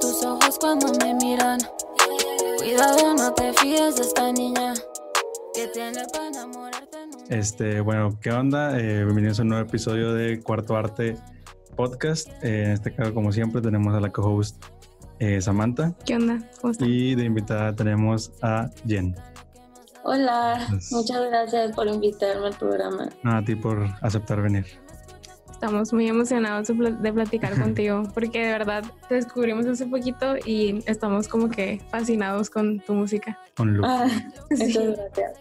Tus ojos cuando me miran. Cuidado, no te fíes de esta niña que tiene para enamorarte. Este, bueno, ¿qué onda? Eh, bienvenidos a un nuevo episodio de Cuarto Arte Podcast. Eh, en este caso, como siempre, tenemos a la co-host eh, Samantha. ¿Qué onda? ¿Cómo? Y de invitada tenemos a Jen. Hola, Pues- muchas gracias por invitarme al programa. A ti por aceptar venir. Estamos muy emocionados de pl- de platicar contigo porque de verdad te descubrimos hace poquito y estamos como que fascinados con tu música. Con Lu. Ah, Sí. gracias.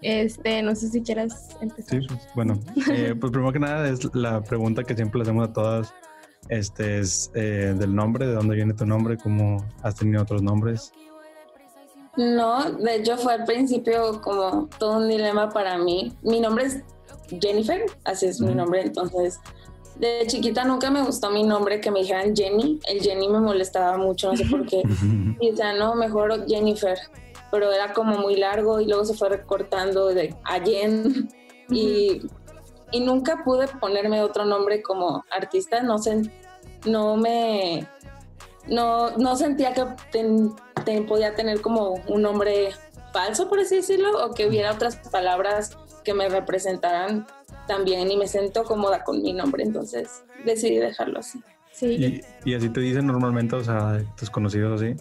Este, no sé si quieras empezar. Sí, pues, bueno, eh, pues primero que nada es la pregunta que siempre le hacemos a todas, este es eh, del nombre, de dónde viene tu nombre, cómo has tenido otros nombres. No, de hecho fue al principio como todo un dilema para mí. Mi nombre es Jennifer, así es mi nombre, entonces de chiquita nunca me gustó mi nombre, que me dijeran Jenny. El Jenny me molestaba mucho, no sé por qué. Sea, no, mejor Jennifer. Pero era como muy largo y luego se fue recortando de a Jen. Y, y nunca pude ponerme otro nombre como artista. No sé, no me. No, no sentía que ten- ten- podía tener como un nombre falso, por así decirlo, o que hubiera otras palabras que me representaran también y me siento cómoda con mi nombre, entonces decidí dejarlo así. Sí. Y, y así te dicen normalmente, o sea, tus conocidos así.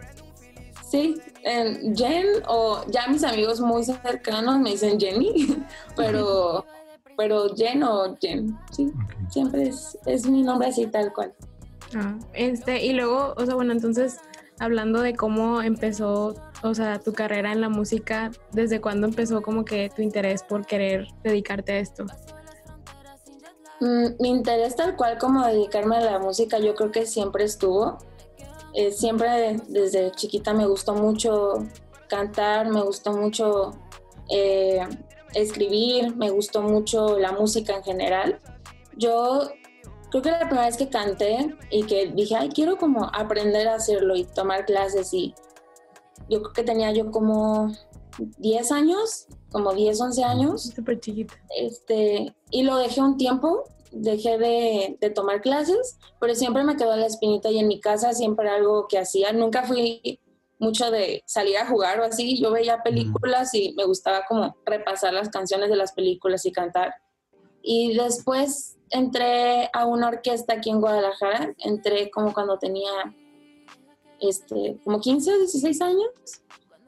Sí, en Jen o ya mis amigos muy cercanos me dicen Jenny, pero, pero Jen o Jen, sí, siempre es, es mi nombre así tal cual. Ah, este, y luego, o sea, bueno, entonces, hablando de cómo empezó, o sea, tu carrera en la música, ¿desde cuándo empezó como que tu interés por querer dedicarte a esto? Mm, mi interés tal cual como dedicarme a la música yo creo que siempre estuvo. Eh, siempre desde chiquita me gustó mucho cantar, me gustó mucho eh, escribir, me gustó mucho la música en general. Yo creo que la primera vez que canté y que dije, ay, quiero como aprender a hacerlo y tomar clases y yo creo que tenía yo como 10 años, como 10, 11 años Súper chiquita. este, y lo dejé un tiempo, dejé de, de tomar clases, pero siempre me quedó la espinita y en mi casa siempre era algo que hacía. Nunca fui mucho de salir a jugar o así. Yo veía películas y me gustaba como repasar las canciones de las películas y cantar. Y después entré a una orquesta aquí en Guadalajara. Entré como cuando tenía este, como 15 o 16 años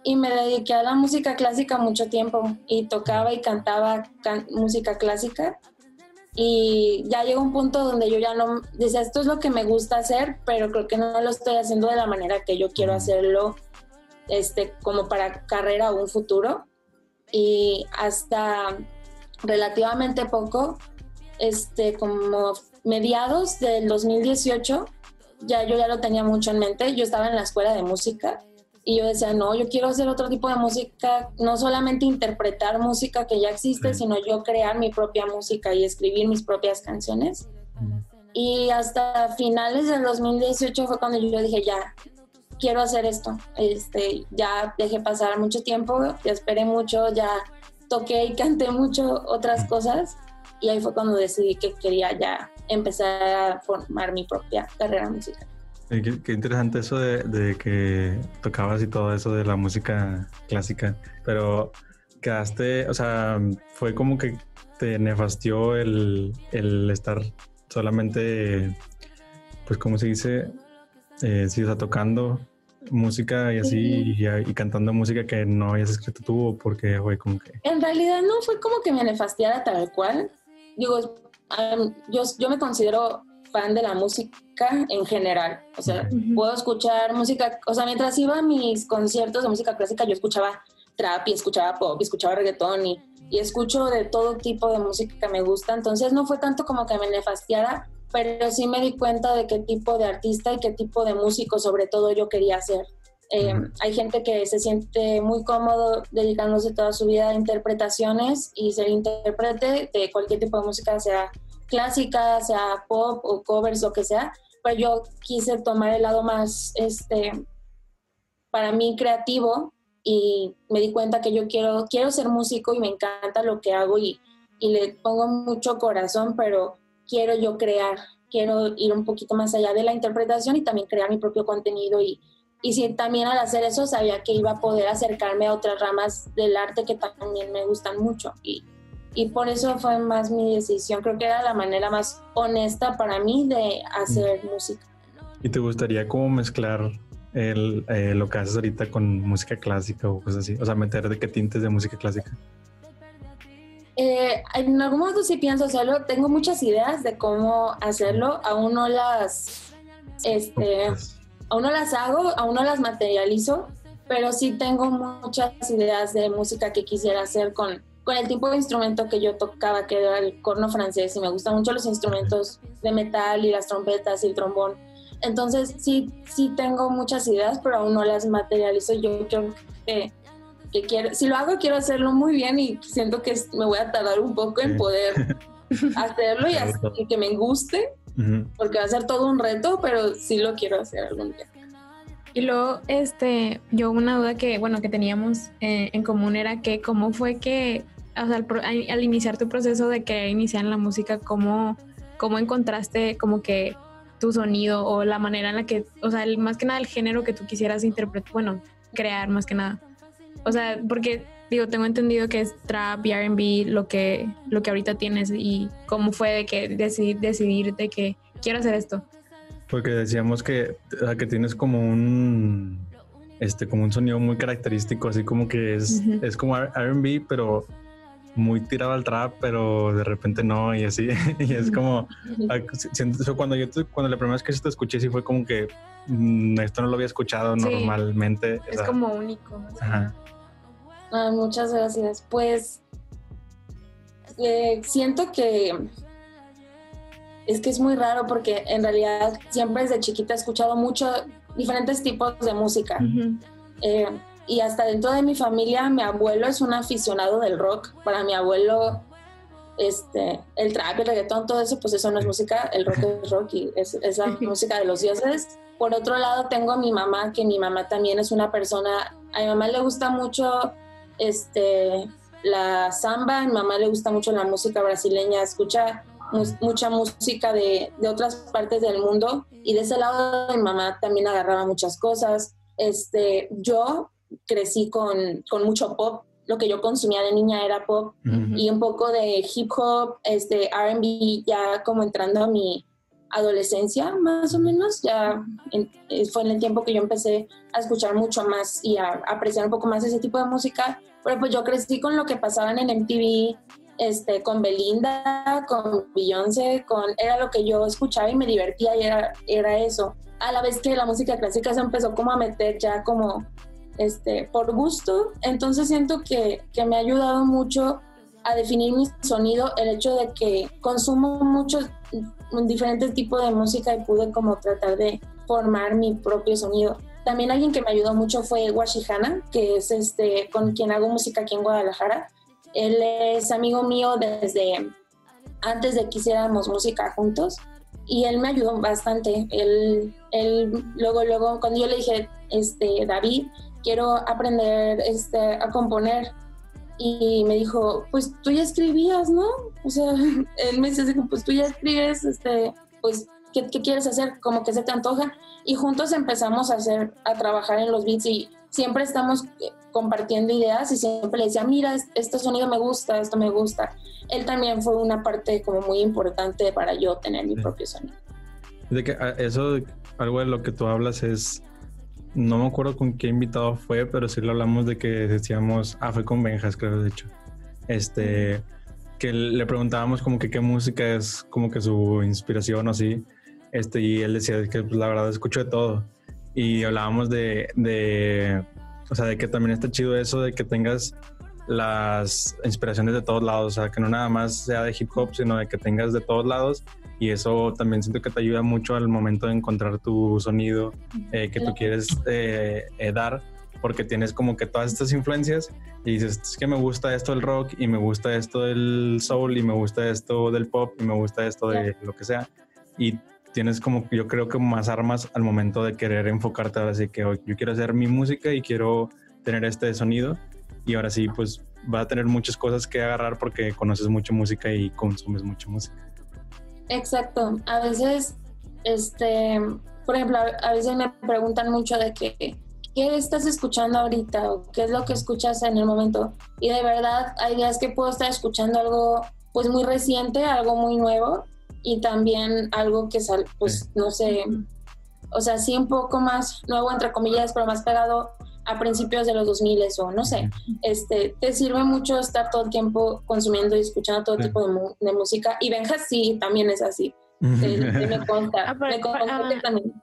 y me dediqué a la música clásica mucho tiempo y tocaba y cantaba can- música clásica y ya llegó un punto donde yo ya no decía esto es lo que me gusta hacer pero creo que no lo estoy haciendo de la manera que yo quiero hacerlo este como para carrera o un futuro y hasta relativamente poco este como mediados del 2018 ya yo ya lo tenía mucho en mente yo estaba en la escuela de música y yo decía, no, yo quiero hacer otro tipo de música, no solamente interpretar música que ya existe, sino yo crear mi propia música y escribir mis propias canciones. Y hasta finales del 2018 fue cuando yo dije, ya, quiero hacer esto. Este, ya dejé pasar mucho tiempo, ya esperé mucho, ya toqué y canté mucho otras cosas. Y ahí fue cuando decidí que quería ya empezar a formar mi propia carrera musical. Eh, Qué, qué interesante eso de, de que tocabas y todo eso de la música clásica, pero quedaste, o sea, fue como que te nefastió el, el estar solamente, pues, ¿cómo se dice? Eh, sí, o sea, tocando música y así, y, y cantando música que no habías escrito tú, o porque fue como que... En realidad no fue como que me nefastiara tal cual. Digo, am, yo, yo me considero fan de la música en general. O sea, puedo escuchar música, o sea, mientras iba a mis conciertos de música clásica, yo escuchaba trap y escuchaba pop y escuchaba reggaetón y, y escucho de todo tipo de música que me gusta. Entonces no fue tanto como que me nefastiara, pero sí me di cuenta de qué tipo de artista y qué tipo de músico sobre todo yo quería ser. Eh. Hay gente que se siente muy cómodo dedicándose toda su vida a interpretaciones y ser intérprete de cualquier tipo de música, sea clásica, sea pop o covers, lo que sea. Pero yo quise tomar el lado más, este, para mí creativo y me di cuenta que yo quiero, quiero ser músico y me encanta lo que hago y, y le pongo mucho corazón, pero quiero yo crear quiero ir un poquito más allá de la interpretación y también crear mi propio contenido y, y sí, también al hacer eso sabía que iba a poder acercarme a otras ramas del arte que también me gustan mucho y, y por eso fue más mi decisión. Creo que era la manera más honesta para mí de hacer música. ¿Y te gustaría como mezclar el, eh, lo que haces ahorita con música clásica o cosas así? O sea, meter de qué tintes de música clásica. Eh, en algún momento sí pienso hacerlo. Tengo muchas ideas de cómo hacerlo. Aún no las, este, aún no las hago, aún no las materializo, pero sí tengo muchas ideas de música que quisiera hacer con, con el tipo de instrumento que yo tocaba, que era el corno francés, y me gustan mucho los instrumentos de metal y las trompetas y el trombón. Entonces sí, sí tengo muchas ideas, pero aún no las materializo. Yo creo que quiero, si lo hago quiero hacerlo muy bien y siento que me voy a tardar un poco en poder hacerlo y, que me guste, porque va a ser todo un reto, pero sí lo quiero hacer algún día. Y luego, este, yo una duda que, bueno, que teníamos eh, en común era que cómo fue que, o sea, al, iniciar tu proceso de que iniciar en la música, cómo, cómo encontraste como que tu sonido o la manera en la que, o sea, más que nada el género que tú quisieras interpretar, bueno, crear más que nada. O sea, porque digo, tengo entendido que es trap y R&B lo que, lo que ahorita tienes y cómo fue de que decidir, decidir de que quiero hacer esto. Porque decíamos que, que tienes como un, este, como un sonido muy característico, así como que es, es como R&B, pero muy tirado al trap, pero de repente no, y así, y es como, cuando yo, cuando la primera vez que te escuché, sí fue como que mm, esto no lo había escuchado normalmente. Es como único. Ajá. Ah, muchas gracias. Pues eh, siento que es que es muy raro porque en realidad siempre desde chiquita he escuchado mucho diferentes tipos de música. Eh, y hasta dentro de mi familia, mi abuelo es un aficionado del rock. Para mi abuelo, este, el trap, el reggaetón, todo eso, pues eso no es música, el rock es rock y es, es la música de los dioses. Por otro lado, tengo a mi mamá, que mi mamá también es una persona, a mi mamá le gusta mucho este, la samba, a mi mamá le gusta mucho la música brasileña, escucha mucha música de, de, otras partes del mundo y de ese lado mi mamá también agarraba muchas cosas. Este, yo crecí con, con mucho pop, lo que yo consumía de niña era pop y un poco de hip hop, este, RB, ya como entrando a mi adolescencia más o menos, ya eh, fue en el tiempo que yo empecé a escuchar mucho más y a, apreciar un poco más ese tipo de música, pero pues yo crecí con lo que pasaban en MTV, este, con Belinda, con Beyoncé, con, era lo que yo escuchaba y me divertía y era, era eso. A la vez que la música clásica se empezó como a meter ya como este, por gusto, entonces siento que, que me ha ayudado mucho a definir mi sonido el hecho de que consumo muchos diferentes tipos de música y pude como tratar de formar mi propio sonido. También alguien que me ayudó mucho fue Washihana, que es este con quien hago música aquí en Guadalajara. Él es amigo mío desde antes de que hiciéramos música juntos y él me ayudó bastante. Él, él luego, luego, cuando yo le dije, este, David, quiero aprender este, a componer, y me dijo, pues tú ya escribías, ¿no? O sea, él me dice, pues tú ya escribes, este, pues, ¿qué, ¿qué, quieres hacer? Como que se te antoja. Y juntos empezamos a hacer, a trabajar en los beats y siempre estamos eh, compartiendo ideas y siempre le decía, mira, este sonido me gusta, esto me gusta. Él también fue una parte como muy importante para yo tener mi propio sonido. De que ah, eso, algo de lo que tú hablas es no me acuerdo con qué invitado fue, pero sí lo hablamos de que decíamos, ah, fue con Benjas, creo, de hecho. Este, que le preguntábamos como que qué música es como que su inspiración o así. Este, y él decía que pues, la verdad escucho de todo. Y hablábamos de, de, o sea, de que también está chido eso de que tengas las inspiraciones de todos lados, o sea, que no nada más sea de hip hop, sino de que tengas de todos lados y eso también siento que te ayuda mucho al momento de encontrar tu sonido eh, que tú quieres eh, eh, dar porque tienes como que todas estas influencias y dices, es que me gusta esto del rock y me gusta esto del soul y me gusta esto del pop y me gusta esto de lo que sea y tienes como yo creo que más armas al momento de querer enfocarte ahora sí que yo quiero hacer mi música y quiero tener este sonido y ahora sí pues va a tener muchas cosas que agarrar porque conoces mucha música y consumes mucha música. Exacto. A veces, este, por ejemplo, a veces me preguntan mucho de que, ¿qué estás escuchando ahorita? o qué es lo que escuchas en el momento. Y de verdad, hay días que puedo estar escuchando algo pues muy reciente, algo muy nuevo y también algo que sal, pues no sé, o sea, sí un poco más nuevo entre comillas, pero más pegado a principios de los 2000 o no sé, este, te sirve mucho estar todo el tiempo consumiendo y escuchando todo tipo de, música. Y Benja sí, también es así. me consta, me consta que también.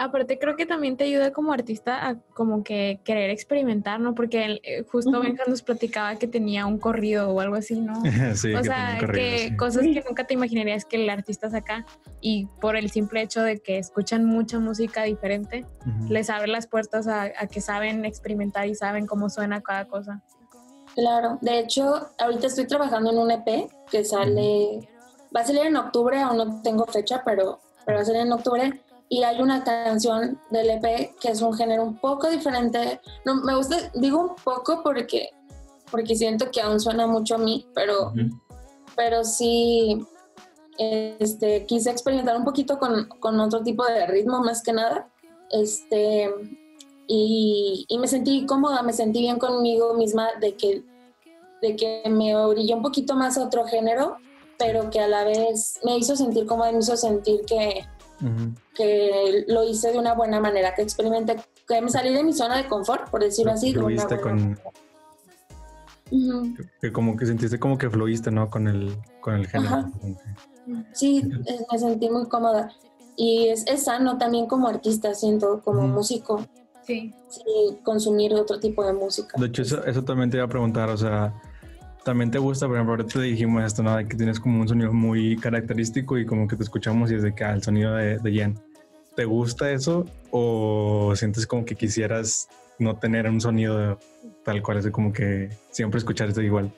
Aparte creo que también te ayuda como artista a como que querer experimentar, ¿no? Porque eh, justo Benja nos platicaba que tenía un corrido o algo así, ¿no? sí, o sea, que cosas que nunca te imaginarías que el artista saca y por el simple hecho de que escuchan mucha música diferente, les abre las puertas a, que saben experimentar y saben cómo suena cada cosa. Claro, de hecho, ahorita estoy trabajando en un EP que sale, va a salir en octubre, aún no tengo fecha, pero, pero va a salir en octubre y hay una canción del EP que es un género un poco diferente. No, me gusta, digo un poco porque, porque siento que aún suena mucho a mí, pero, pero sí este, quise experimentar un poquito con, con, otro tipo de ritmo más que nada. Este, y, y, me sentí cómoda, me sentí bien conmigo misma de que, de que me orillé un poquito más a otro género, pero que a la vez me hizo sentir cómoda, me hizo sentir que que lo hice de una buena manera, que experimenté, que me salí de mi zona de confort, por decirlo así. Fluiste con... que, como que sentiste como que fluiste, ¿no? Con el, con el género. Sí, me sentí muy cómoda. Y es, es sano también como artista, siento, como músico. Sí. sí. Consumir otro tipo de música. De hecho, eso, eso también te iba a preguntar, o sea, también te gusta, por ejemplo, ahorita te dijimos esto, ¿no? De que tienes como un sonido muy característico y como que te escuchamos y es de que ah, el sonido de, de Jen. ¿Te gusta eso o sientes como que quisieras no tener un sonido tal cual, es como que siempre escuchar esto igual?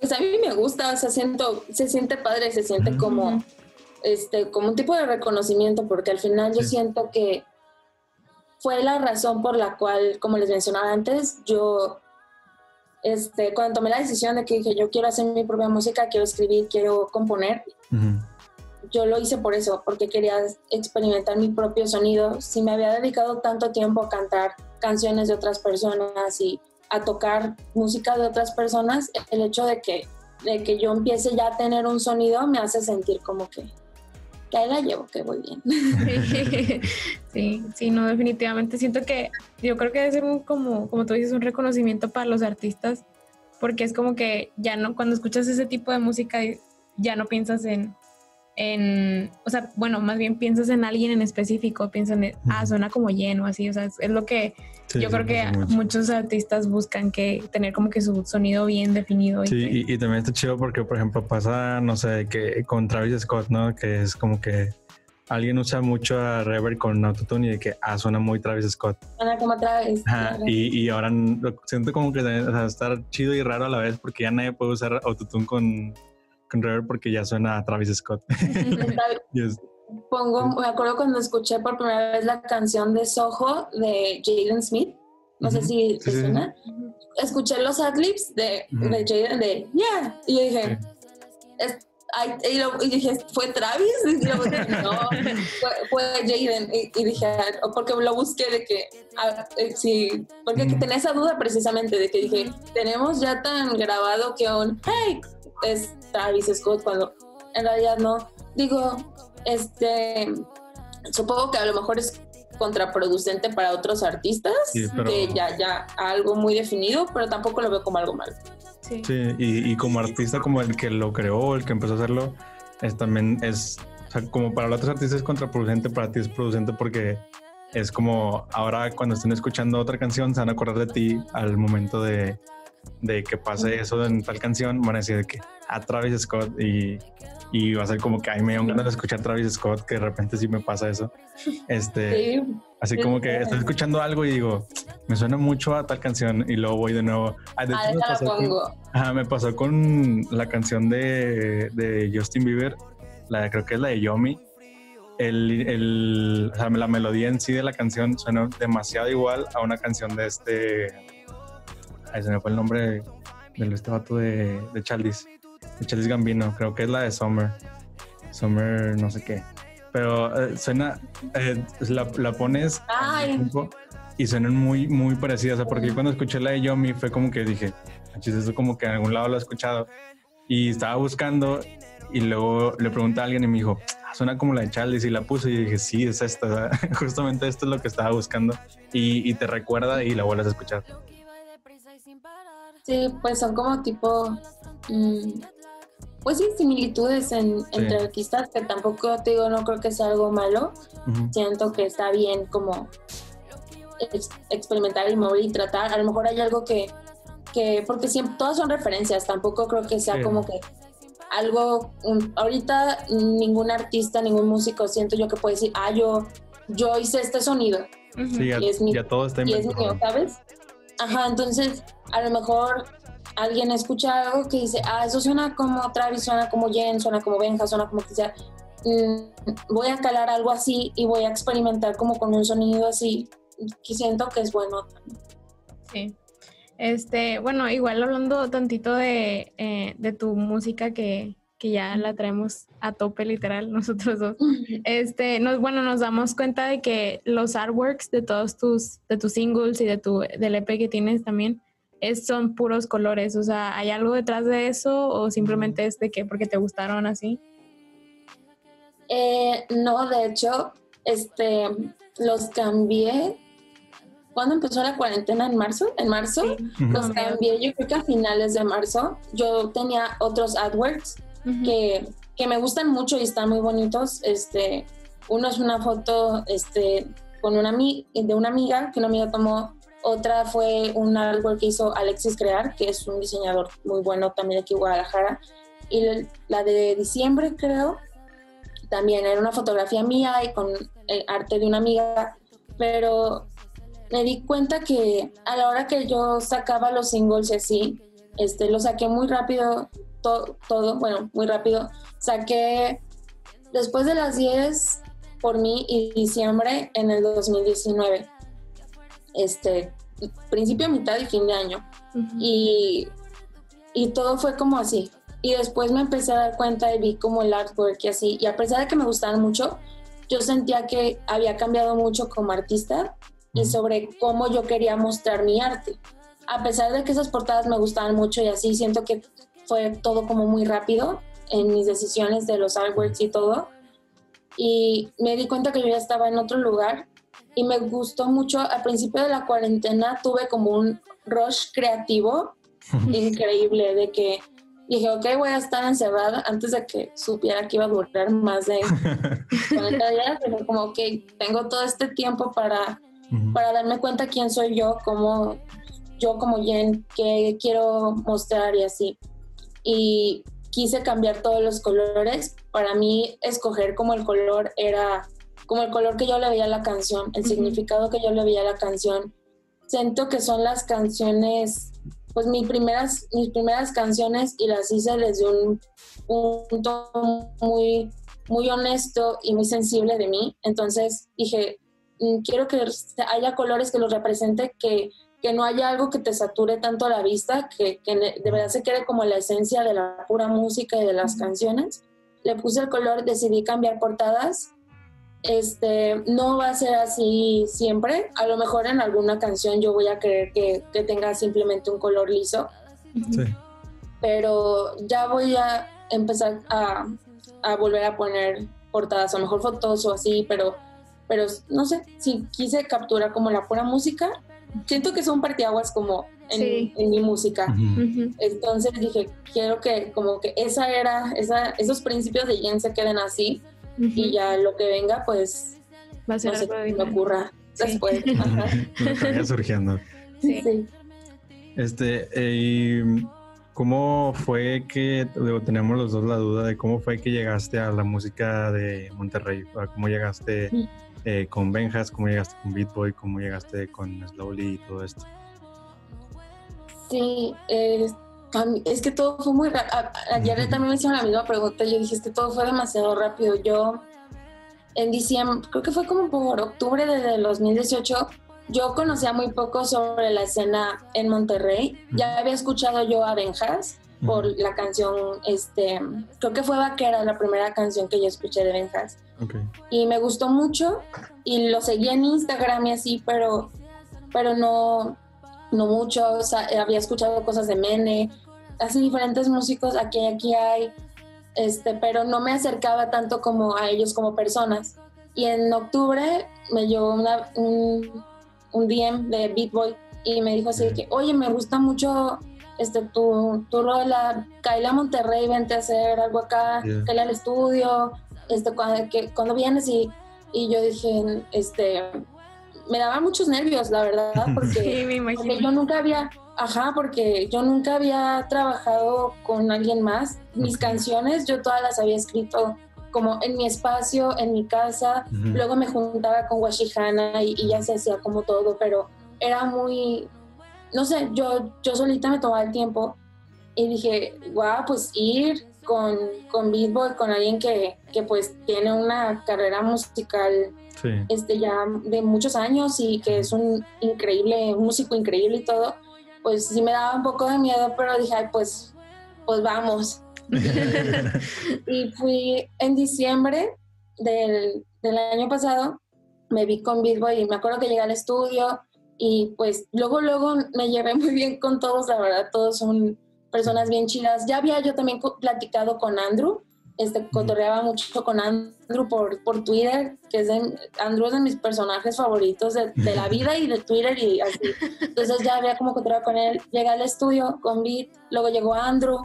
Pues a mí me gusta, o sea, siento, se siente padre, se siente como, este, como un tipo de reconocimiento, porque al final yo siento que fue la razón por la cual, como les mencionaba antes, yo este, cuando tomé la decisión de que dije, yo quiero hacer mi propia música, quiero escribir, quiero componer, yo lo hice por eso, porque quería experimentar mi propio sonido. Si me había dedicado tanto tiempo a cantar canciones de otras personas y a tocar música de otras personas, el hecho de que, de que yo empiece ya a tener un sonido me hace sentir como que, que llevo, que voy bien. Sí, sí, no, definitivamente siento que yo creo que debe ser un, como, como tú dices, un reconocimiento para los artistas, porque es como que ya no, cuando escuchas ese tipo de música, ya no piensas en, en, o sea, bueno, más bien piensas en alguien en específico, piensas en, ah, suena como lleno, así, o sea, es, lo que yo creo que muchos artistas buscan que tener como que su sonido bien definido. Sí, y, y, también está chido porque, por ejemplo, pasa, no sé, que con Travis Scott, ¿no? Que es como que alguien usa mucho a Reverb con autotune y de que, ah, suena muy Travis Scott. Suena como Travis. Ajá, y, y, ahora siento como que o sea, estar chido y raro a la vez porque ya nadie puede usar autotune con con Reverb porque ya suena a Travis Scott. Pongo, me acuerdo cuando escuché por primera vez la canción de Soho de Jaden Smith. No sé si te suena. Escuché los adlibs de, de Jaden de Yeah. Y dije, y, dije, ¿fue Travis? Y no, fue, Jaden. Y, dije, porque lo busqué de que, ah, eh, sí, porque tenía esa duda precisamente de que dije, tenemos ya tan grabado que un, hey, es Travis Scott cuando en realidad no. Digo, este, supongo que a lo mejor es contraproducente para otros artistas, que ya, ya algo muy definido, pero tampoco lo veo como algo malo. Sí, y, como artista, como el que lo creó, el que empezó a hacerlo, es también es, o sea, como para los otros artistas es contraproducente, para ti es producente porque es como ahora cuando estén escuchando otra canción se van a acordar de ti al momento de, de que pase eso en tal canción, van a decir que a Travis Scott y, y va a ser como que ahí me ganas de escuchar Travis Scott, que de repente sí me pasa eso. Este, así como que estoy escuchando algo y digo, me suena mucho a tal canción y luego voy de nuevo. Ah, de me, pasó con, me pasó con la canción de, de Justin Bieber, la, creo que es la de Yomi. El, el, o sea, la melodía en sí de la canción suena demasiado igual a una canción de este Ahí se me fue el nombre del este vato de, de Chaldis. Chelsea Gambino, creo que es la de Summer. Summer, no sé qué. Pero eh, suena, eh, la, la, pones y suenan muy, muy parecidas. O sea, porque yo cuando escuché la de Yomi fue como que dije, eso como que en algún lado lo he escuchado. Y estaba buscando y luego le pregunté a alguien y me dijo, ah, suena como la de Charlie y la puse y dije, sí, es esta, justamente esto es lo que estaba buscando y, y, te recuerda y la vuelves a escuchar. Sí, pues son como tipo, mmm, pues sí, similitudes en, entre artistas que tampoco te digo, no creo que sea algo malo. Siento que está bien como experimentar y mover y tratar. A lo mejor hay algo que, que porque siempre, todas son referencias, tampoco creo que sea como que algo, ahorita ningún artista, ningún músico siento yo que puede decir, ah, yo, yo hice este sonido. Sí, ya, y es mío, está y es mío, ¿sabes? Ajá, entonces a lo mejor alguien escucha algo que dice, ah, eso suena como Travis, suena como Jen, suena como Benja, suena como sea. Mm, voy a calar algo así y voy a experimentar como con un sonido así que siento que es bueno. Sí. Este, bueno, igual hablando tantito de, eh, de tu música que, que, ya la traemos a tope literal nosotros dos. Este, nos, bueno, nos damos cuenta de que los artworks de todos tus, de tus singles y de tu, del EP que tienes también, es, son puros colores. O sea, ¿hay algo detrás de eso o simplemente es de que porque te gustaron así? Eh, no, de hecho, este, los cambié. Cuando empezó la cuarentena en marzo, en marzo, los cambié, yo creo que a finales de marzo, yo tenía otros AdWords que, que, me gustan mucho y están muy bonitos. Este, uno es una foto este, con una, de una amiga que una amiga tomó, otra fue un artwork que hizo Alexis Crear, que es un diseñador muy bueno también aquí Guadalajara, y la de diciembre creo, también era una fotografía mía y con el arte de una amiga, pero me di cuenta que a la hora que yo sacaba los singles y así, este, lo saqué muy rápido, todo, bueno, muy rápido. Saqué después de las 10 por mí y diciembre en el 2019. Este, principio, mitad y fin de año. y, y todo fue como así. Y después me empecé a dar cuenta y vi como el artwork y así. Y a pesar de que me gustaban mucho, yo sentía que había cambiado mucho como artista y sobre cómo yo quería mostrar mi arte. A pesar de que esas portadas me gustaban mucho y así, siento que fue todo como muy rápido en mis decisiones de los artworks y todo. Y me di cuenta que yo ya estaba en otro lugar y me gustó mucho. Al principio de la cuarentena tuve como un rush creativo increíble de que dije, ok, voy a estar encerrada antes de que supiera que iba a durar más de 40 días, pero como, ok, tengo todo este tiempo para para darme cuenta quién soy yo, cómo yo como Jen, qué quiero mostrar y así. Y quise cambiar todos los colores. Para mí, escoger como el color era como el color que yo le veía a la canción, el significado que yo le veía a la canción. Siento que son las canciones, pues mis primeras, mis primeras canciones y las hice desde un punto muy, muy honesto y muy sensible de mí. Entonces dije, Mm, quiero que haya colores que los represente, que, que no haya algo que te sature tanto la vista, que, que, de verdad se quede como la esencia de la pura música y de las canciones. Le puse el color, decidí cambiar portadas. Este, no va a ser así siempre. A lo mejor en alguna canción yo voy a querer que, que tenga simplemente un color liso. Sí. Pero ya voy a empezar a, a volver a poner portadas, a lo mejor fotos o así, pero pero no sé, si quise capturar como la pura música, siento que son partiaguas como en, mi música. Entonces dije, quiero que como que esa era, esa, esos principios de Jen se queden así y ya lo que venga, pues va a ser no sé, me ocurra después. Ajá. surgiendo. Sí. Este, eh, ¿cómo fue que, tenemos los dos la duda de cómo fue que llegaste a la música de Monterrey? ¿Cómo llegaste eh, con Benjas, cómo llegaste con Beatboy, cómo llegaste con Slowly y todo esto. Sí, es que todo fue muy rápido. Ayer también me hicieron la misma pregunta. Yo dije, es que todo fue demasiado rápido. Yo, en diciembre, creo que fue como por octubre de 2018, yo conocía muy poco sobre la escena en Monterrey. Ya había escuchado yo a Benjas, por la canción, este, creo que fue Vaquera, la primera canción que yo escuché de Benjas. Okay. Y me gustó mucho y lo seguí en Instagram y así, pero, pero no, no mucho. O sea, había escuchado cosas de Mene, así diferentes músicos, aquí, aquí hay, este, pero no me acercaba tanto como a ellos como personas. Y en octubre me llegó una, un, un DM de Beat Boy y me dijo así que, oye, me gusta mucho este, tu, tu rola, caíle a Monterrey, vente a hacer algo acá, Yeah. caíle al estudio, este, cuando, que, cuando vienes y, y yo dije, este, me daba muchos nervios, la verdad, Sí, porque, me porque imagino. yo nunca había, ajá, porque yo nunca había trabajado con alguien más. Mis canciones yo todas las había escrito como en mi espacio, en mi casa. Luego me juntaba con Washihana y, y ya se hacía como todo, pero era muy, no sé, yo, yo solita me tomaba el tiempo y dije, guau, pues ir con, con Beat Boy, con alguien que, que pues tiene una carrera musical Sí. este, ya de muchos años y que es un increíble, un músico increíble y todo, pues sí me daba un poco de miedo, pero dije, "Ay, pues, pues vamos. y fui en diciembre del, del año pasado, me vi con Beat Boy y me acuerdo que llegué al estudio y pues luego, luego me llevé muy bien con todos, la verdad, todos son personas bien chidas. Ya había yo también platicado con Andrew, este, cotorreaba mucho con Andrew por, por Twitter, que es de, Andrew es de mis personajes favoritos de, de la vida y de Twitter y así. Entonces ya había como cotorreado con él. Llegué al estudio con Beat, luego llegó Andrew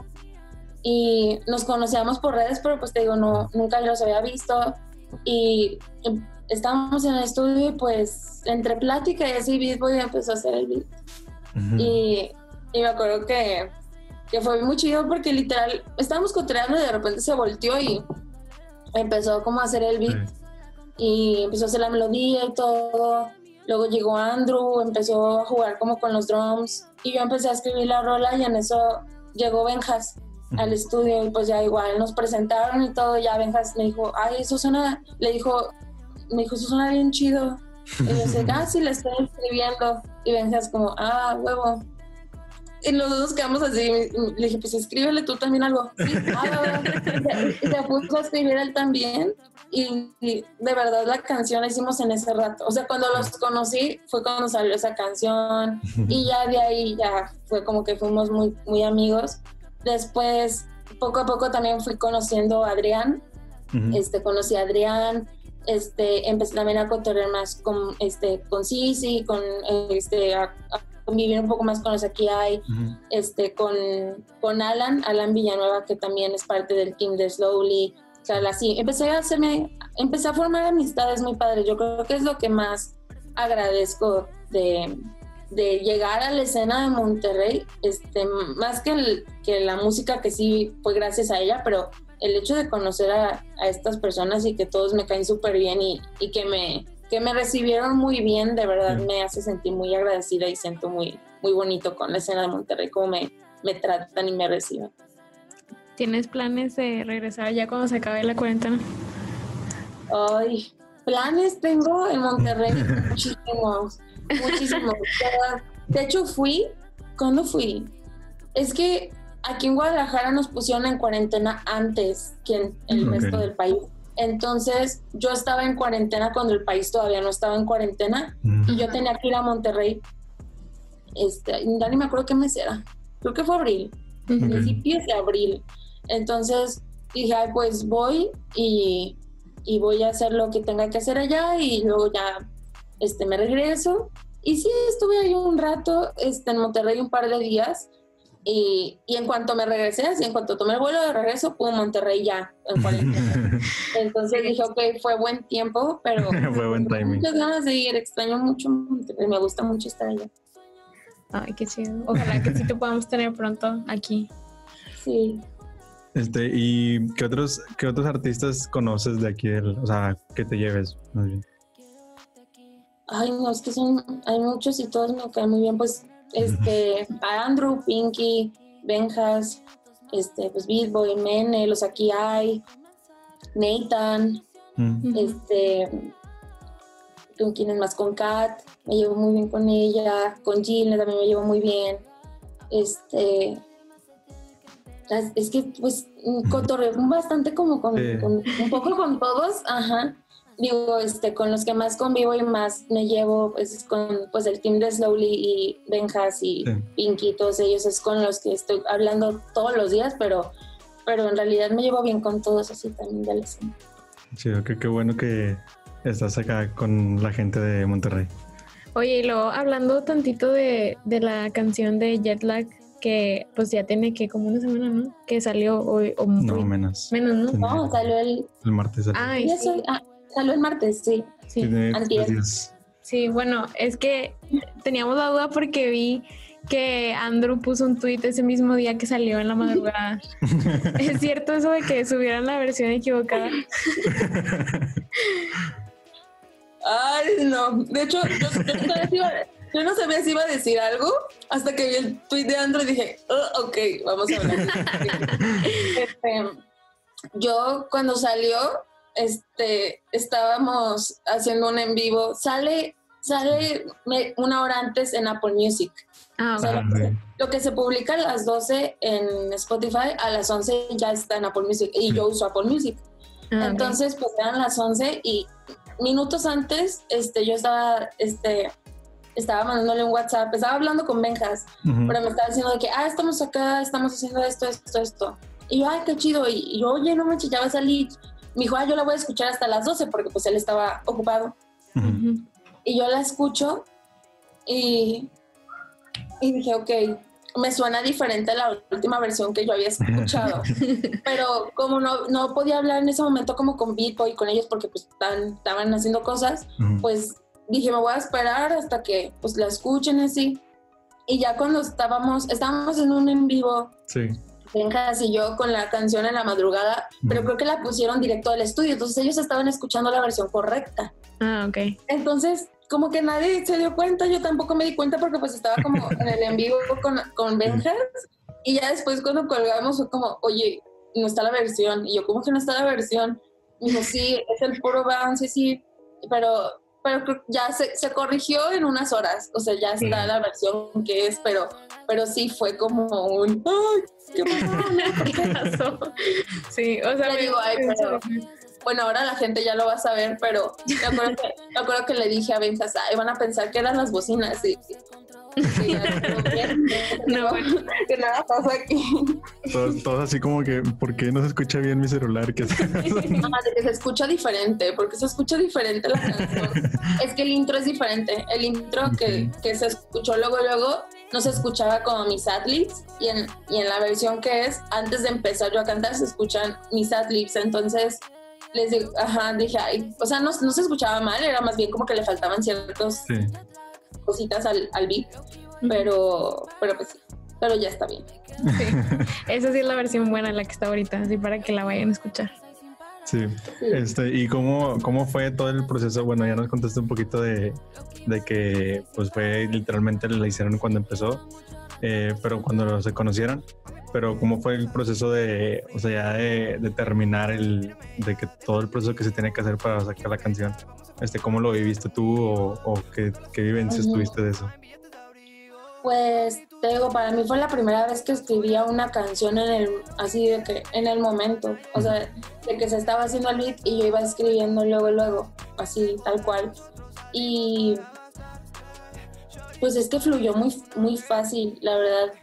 y nos conocíamos por redes, pero pues te digo, no, nunca los había visto. Y estábamos en el estudio y pues entre plática y así Beat Boy empezó a hacer el beat. Ujú. Y, y me acuerdo que, que fue muy chido porque literal estábamos cotorreando y de repente se volteó y empezó como a hacer el beat Sí. y empezó a hacer la melodía y todo. Luego llegó Andrew, empezó a jugar como con los drums y yo empecé a escribir la rola y en eso llegó Benjas al estudio y pues ya igual nos presentaron y todo. Ya Benjas me dijo, ay, eso suena, le dijo, me dijo, eso suena bien chido. Y yo decía, ah, sí, le estoy escribiendo. Y Benjas como, ah, huevo. Y los dos quedamos así. Le dije, pues escríbele tú también algo. Ah. Y se puso a escribir él también. Y, y de verdad la canción la hicimos en ese rato. O sea, cuando los conocí fue cuando salió esa canción. Y ya de ahí ya fue como que fuimos muy, muy amigos. Después, poco a poco también fui conociendo a Adrián. Ujú. Este, conocí a Adrián. Este, empecé también a cotorrear más con, este, con Sisi, con, este, a, a convivir un poco más con los aquí hay, este, con, con Alan, Alan Villanueva, que también es parte del team de Slowly. O sea, así, empecé a hacerme, empecé a formar amistades muy padres. Yo creo que es lo que más agradezco de, de llegar a la escena de Monterrey, este, más que, el- que la música que sí fue gracias a ella, pero el hecho de conocer a, a estas personas y que todos me caen súper bien y, y que, me, que me recibieron muy bien, de verdad Sí. me hace sentir muy agradecida y siento muy, muy bonito con la escena de Monterrey, cómo me, me tratan y me reciben. ¿Tienes planes de regresar ya cuando se acabe la cuarentena? Ay, planes tengo en Monterrey muchísimos, muchísimos. De hecho, fui, ¿cuándo fui? Es que aquí en Guadalajara nos pusieron en cuarentena antes que en el resto del país. Entonces, yo estaba en cuarentena cuando el país todavía no estaba en cuarentena y yo tenía que ir a Monterrey. Este, ya ni me acuerdo qué mes era. Creo que fue abril principios de abril. Entonces dije, "Ay, pues voy y, y voy a hacer lo que tenga que hacer allá y luego ya este, me regreso. Y sí, estuve ahí un rato este, en Monterrey un par de días. Y, y en cuanto me regresé, así en cuanto tomé el vuelo de regreso, pum, Monterrey ya, en cuarentena. Entonces dije, ok, fue buen tiempo, pero Fue buen timing. muchas ganas de ir, extraño mucho Monterrey, me gusta mucho estar allá. Ay, qué chido. Ojalá que sí te podamos tener pronto aquí. Sí. Este, ¿y qué otros, qué otros artistas conoces de aquí del, o sea, que te lleves? más bien? Ay, no, es que son, hay muchos y todos me caen muy bien. Pues, este, a Andrew, Pinky, Benjas, este, pues Beat Boy, Mene, los aquí hay, Nathan, Mm. Este, con quienes más, con Kat, me llevo muy bien con ella, con Jill también me llevo muy bien, este, es que pues mm, cotorreo bastante como con, Sí. con- un poco con todos, ajá. Digo, este, con los que más convivo y más me llevo, pues es con pues el team de Slowly y Benjas y Sí. Pinky, todos ellos es con los que estoy hablando todos los días, pero, pero en realidad me llevo bien con todos así también de la escena. Chido, que qué bueno que estás acá con la gente de Monterrey. Oye, y luego hablando tantito de, de la canción de Jetlag, que pues ya tiene que como una semana, ¿no? Que salió hoy o No, menos. menos, ¿no? Sí. No, salió el, El martes. salió. Ay, ya sí, soy- ah, salió el martes, sí. sí. Sí, bueno, es que teníamos la duda porque vi que Andrew puso un tweet ese mismo día que salió en la madrugada. ¿Es cierto eso de que subieran la versión equivocada? Ay, no. De hecho, yo, yo no sabía si iba, yo no sabía si iba a decir algo hasta que vi el tweet de Andrew y dije, "Oh, ok, vamos a hablar. Este, yo cuando salió, este, estábamos haciendo un en vivo. Sale, sale una hora antes en Apple Music. Ah, O sea. Ah. Lo que se publica a las 12 en Spotify, a las 11 ya está en Apple Music y yo uso Apple Music. Ah. Entonces, pues eran las 11 y minutos antes, este, yo estaba, este, estaba mandándole un WhatsApp, estaba hablando con Benjas, Ujú. pero me estaba diciendo de que, ah, estamos acá, estamos haciendo esto, esto, esto. Y yo, ay, qué chido. Y, y yo, oye, no manches, ya va a salir. Me dijo, ah, yo la voy a escuchar hasta las 12 porque pues él estaba ocupado. Y yo la escucho y, y dije, ok, me suena diferente a la última versión que yo había escuchado. Pero como no, no podía hablar en ese momento como con Vico y con ellos porque pues estaban, estaban haciendo cosas, pues dije, me voy a esperar hasta que pues la escuchen así. Y ya cuando estábamos, estábamos en un en vivo, Sí. Benjas y yo con la canción en la madrugada, pero creo que la pusieron directo al estudio, entonces ellos estaban escuchando la versión correcta. Ah, ok. Entonces, como que nadie se dio cuenta, yo tampoco me di cuenta porque pues estaba como en el en vivo con, con Benjas y ya después cuando colgamos fue como, oye, no está la versión. Y yo, ¿cómo que no está la versión? Me dijo, sí, es el puro van, sí, sí, pero, pero ya se, se corrigió en unas horas, o sea, ya está Sí. la versión que es, pero, pero sí fue como un, ay, qué pasó? Sí, o sea, Le me- digo, ay, pero- Bueno, ahora la gente ya lo va a saber, pero me acuerdo que, me acuerdo que le dije a Benjas, ay, van a pensar que eran las bocinas. Y, No, que nada pasa aquí. Todos, todos así como que, ¿por qué no se escucha bien mi celular? ¿Qué Ajá, de que se escucha diferente, porque se escucha diferente la canción. es que el intro es diferente. El intro que, que se escuchó luego, luego, no se escuchaba como mis adlibs. Y en, y en la versión que es, antes de empezar yo a cantar, se escuchan mis adlibs. Entonces, les digo, ajá, dije, ay, o sea, no, no se escuchaba mal, era más bien como que le faltaban ciertas Sí. Cositas al, al beat. Pero, pero pues sí, pero ya está bien. Sí. Esa sí es la versión buena, la que está ahorita, así para que la vayan a escuchar. Sí. Sí. Este, ¿y cómo, cómo fue todo el proceso? Bueno, ya nos contaste un poquito de, de que pues fue literalmente la hicieron cuando empezó, eh, pero cuando se conocieron, pero cómo fue el proceso de, o sea, ya de, de terminar el, de que todo el proceso que se tiene que hacer para sacar la canción, este, ¿cómo lo viviste tú o, o qué, qué vivencias Ujú. tuviste de eso? Pues te digo, para mí fue la primera vez que escribía una canción en el, así de que, en el momento, o sea, de que se estaba haciendo el beat y yo iba escribiendo luego, luego, así, tal cual. Y pues es que fluyó muy, muy fácil, la verdad.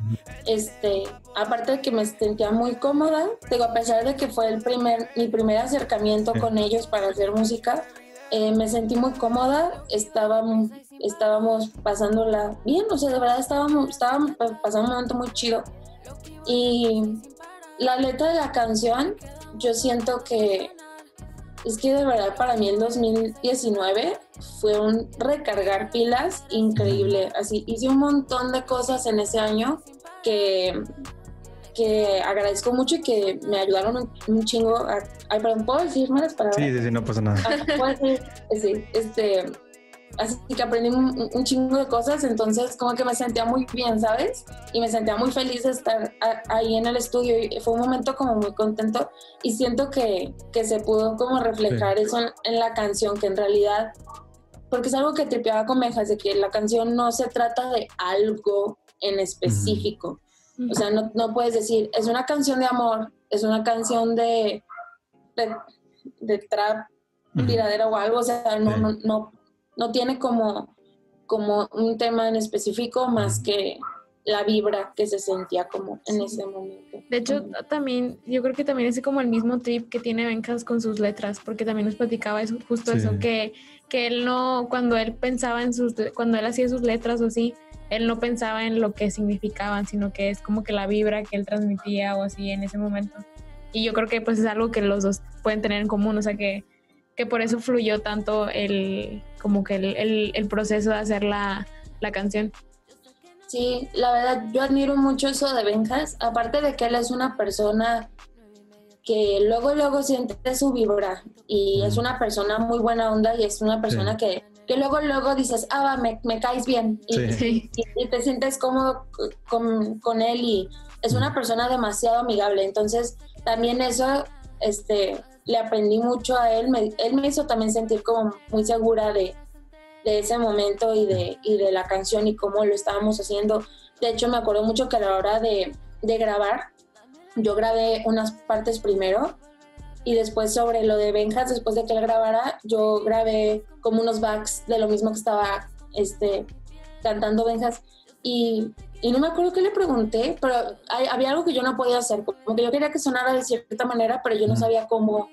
Este, aparte de que me sentía muy cómoda, digo, a pesar de que fue el primer, mi primer acercamiento con ellos para hacer música, eh, me sentí muy cómoda, estábamos, estábamos pasándola bien, o sea, de verdad estábamos, estábamos pa- pasando un momento muy chido. Y la letra de la canción, yo siento que es que de verdad para mí el 2019 fue un recargar pilas increíble. Así, hice un montón de cosas en ese año que, que agradezco mucho y que me ayudaron un, un chingo. A, ay, perdón, ¿puedo decir malas palabras? Sí, sí, sí, no pasa nada. Ah, decir, sí, este, así que aprendí un, un chingo de cosas, entonces como que me sentía muy bien, ¿sabes? Y me sentía muy feliz de estar a- ahí en el estudio y fue un momento como muy contento y siento que, que se pudo como reflejar eso en, en la canción, que en realidad, porque es algo que tripeaba con Mejas, de que la canción no se trata de algo en específico, O sea, no, no puedes decir, es una canción de amor, es una canción de, de, de trap, tiradera o algo, o sea, no, no, no, no tiene como, como un tema en específico más que la vibra que se sentía como en ese momento. De hecho, también, yo creo que también es como el mismo trip que tiene Benjas con sus letras, porque también nos platicaba eso, justo Sí. eso, que, que él no, cuando él pensaba en sus, cuando él hacía sus letras o así, él no pensaba en lo que significaban, sino que es como que la vibra que él transmitía o así en ese momento. Y yo creo que pues es algo que los dos pueden tener en común, o sea que, que por eso fluyó tanto el, como que el, el- el proceso de hacer la, la canción. Sí, la verdad, yo admiro mucho eso de Benjas, aparte de que él es una persona que luego, luego siente su vibra y es Ujú. una persona muy buena onda y es una persona que, que luego, luego dices, ah, va, me, me caes bien y, Sí. Sí. y- y te sientes cómodo con, con él y es una persona demasiado amigable. Entonces, también eso, este, le aprendí mucho a él. Me- él me hizo también sentir como muy segura de, de ese momento y de, y de la canción y cómo lo estábamos haciendo. De hecho, me acuerdo mucho que a la hora de, de grabar, yo grabé unas partes primero y después sobre lo de Benjas, después de que él grabara, yo grabé como unos backs de lo mismo que estaba este, cantando Benjas y, y no me acuerdo qué le pregunté, pero hay- había algo que yo no podía hacer, como que yo quería que sonara de cierta manera, pero yo no sabía cómo,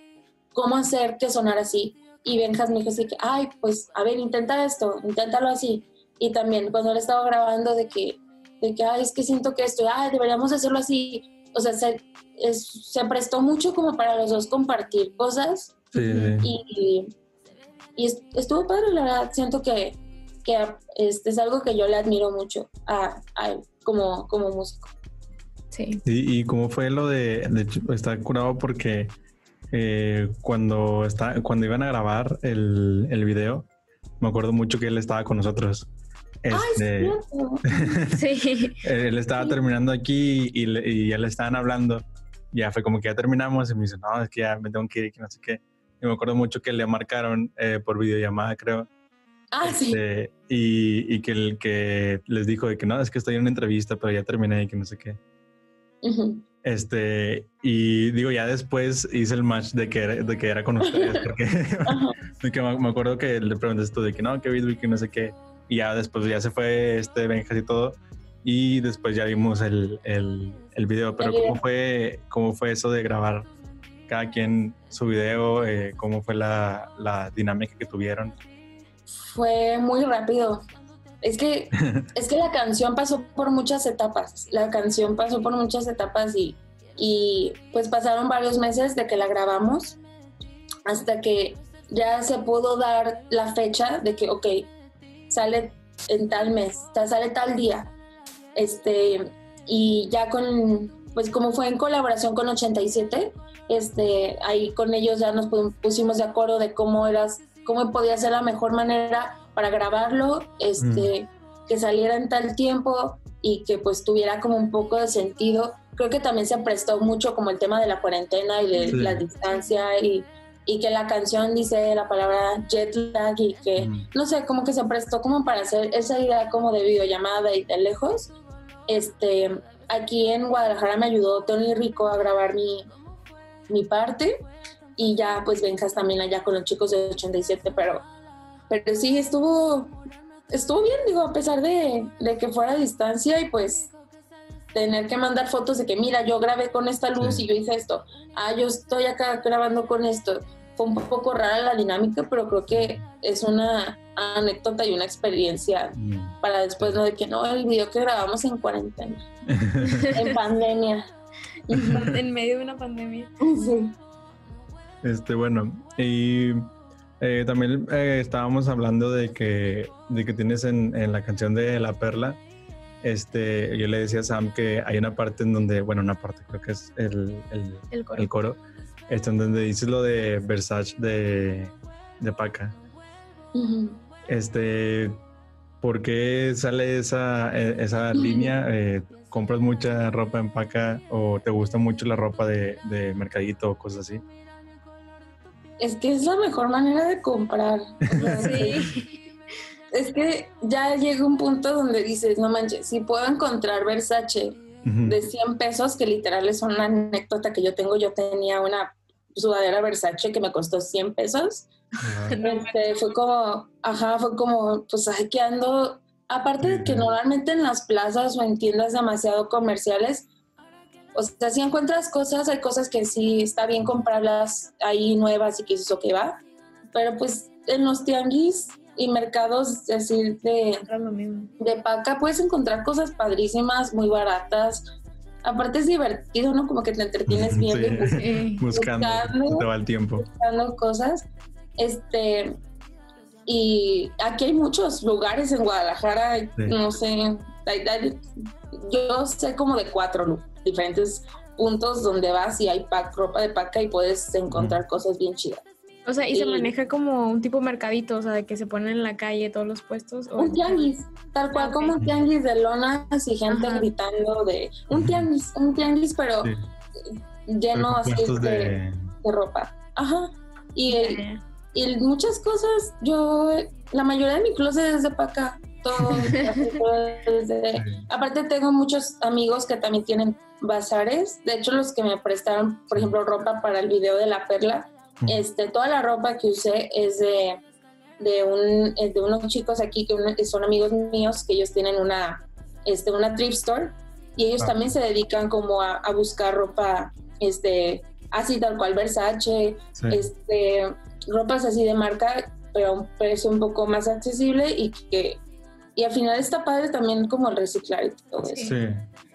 cómo hacer que sonara así. Y Benjas me dijo así que, ay, pues, a ver, intenta esto, inténtalo así. Y también cuando él estaba grabando de que, de que, ay, es que siento que esto, ay, deberíamos hacerlo así. O sea, se, es- se prestó mucho como para los dos compartir cosas Sí, sí. y, y est- estuvo padre, la verdad. Siento que, que este es algo que yo le admiro mucho a, a él como, como músico. Sí. ¿Y, y cómo fue lo de, de hecho, está curado porque eh, cuando, está, cuando iban a grabar el, el video, me acuerdo mucho que él estaba con nosotros. Ay, sí, Este. Sí. él estaba terminando aquí y, le- y ya le estaban hablando. Ya fue como que ya terminamos y me dice, no, es que ya me tengo que ir y que no sé qué. Y me acuerdo mucho que le marcaron eh, por videollamada, creo. Ah, sí. Este, y, y que, el, que les dijo de que no, es que estoy en una entrevista, pero ya terminé y que no sé qué. Ujú. Este, y digo, ya después hice el match de que era, de que era con ustedes, porque de que me acuerdo que le preguntaste tú de que no, que Bitwig, que no sé qué, y ya después ya se fue este Benjas y todo, y después ya vimos el, el, el video, pero El video. ¿cómo fue, ¿cómo fue eso de grabar cada quien su video? Eh, ¿Cómo fue la, la dinámica que tuvieron? Fue muy rápido. Es que, es que la canción pasó por muchas etapas. La canción pasó por muchas etapas y, y pues pasaron varios meses de que la grabamos hasta que ya se pudo dar la fecha de que, ok, sale en tal mes, o sea, sale tal día. Este, y ya con, pues como fue en colaboración con 87, este, ahí con ellos ya nos pu- pusimos de acuerdo de cómo eras, cómo podía ser la mejor manera para grabarlo, este, que saliera en tal tiempo y que pues tuviera como un poco de sentido. Creo que también se prestó mucho como el tema de la cuarentena y de Sí. la distancia y, y que la canción dice la palabra jet lag y que, Mm. no sé, como que se prestó como para hacer esa idea como de videollamada y de lejos. Este, aquí en Guadalajara me ayudó Tony Rico a grabar mi, mi parte y ya pues Benjas también allá con los chicos de 87, pero, pero sí estuvo, estuvo bien, digo, a pesar de, de que fuera a distancia y pues tener que mandar fotos de que mira, yo grabé con esta luz Sí. y yo hice esto, ah, yo estoy acá grabando con esto. Fue un poco rara la dinámica, pero creo que es una anécdota y una experiencia Mm. para después, ¿no? De que no, el video que grabamos en cuarentena, en pandemia. en medio de una pandemia. Sí. Este, bueno, y eh, también eh, estábamos hablando de que, de que tienes en, en la canción de La Perla, este, yo le decía a Sam que hay una parte en donde, bueno, una parte, creo que es el, el, El coro. el coro, en donde dices lo de Versace de, de Paca. Este, ¿por qué sale esa, eh, esa línea? Eh, ¿Compras mucha ropa en Paca o te gusta mucho la ropa de, de mercadito o cosas así? Es que es la mejor manera de comprar. O sea, Sí. Es que ya llega un punto donde dices, no manches, si puedo encontrar Versace de 100 pesos, que literal es una anécdota que yo tengo. Yo tenía una sudadera Versace que me costó 100 pesos. Este, fue como, ajá, fue como, pues ay, que ando, aparte de que normalmente en las plazas o en tiendas demasiado comerciales, o sea, si encuentras cosas, hay cosas que sí está bien comprarlas ahí nuevas y que eso que va, pero pues en los tianguis y mercados decir de, de paca puedes encontrar cosas padrísimas, muy baratas. Aparte es divertido, ¿no? Como que te entretienes bien, buscando, te va el tiempo. Buscando cosas. Este, y aquí hay muchos lugares en Guadalajara, no sé, yo sé como de cuatro diferentes puntos donde vas y hay pack, ropa de paca y puedes encontrar cosas bien chidas. O sea, y, se maneja como un tipo mercadito, o sea, de que se ponen en la calle todos los puestos. Un tianguis, tal cual como un tianguis de lonas y gente gritando de un tianguis, un tianguis, pero lleno así de, ropa. Ajá. Y, y muchas cosas, yo, la mayoría de mi closet es de paca. Todo, Aparte tengo muchos amigos que también tienen bazares. De hecho, los que me prestaron, por ejemplo, ropa para el video de la perla, este, toda la ropa que usé es de, de, un, de unos chicos aquí que, son amigos míos, que ellos tienen una, este, una thrift store y ellos ah. también se dedican como a, buscar ropa este, así tal cual Versace, este, ropas así de marca, pero a un precio un poco más accesible y que y al final está padre también como el reciclar y todo eso. Sí.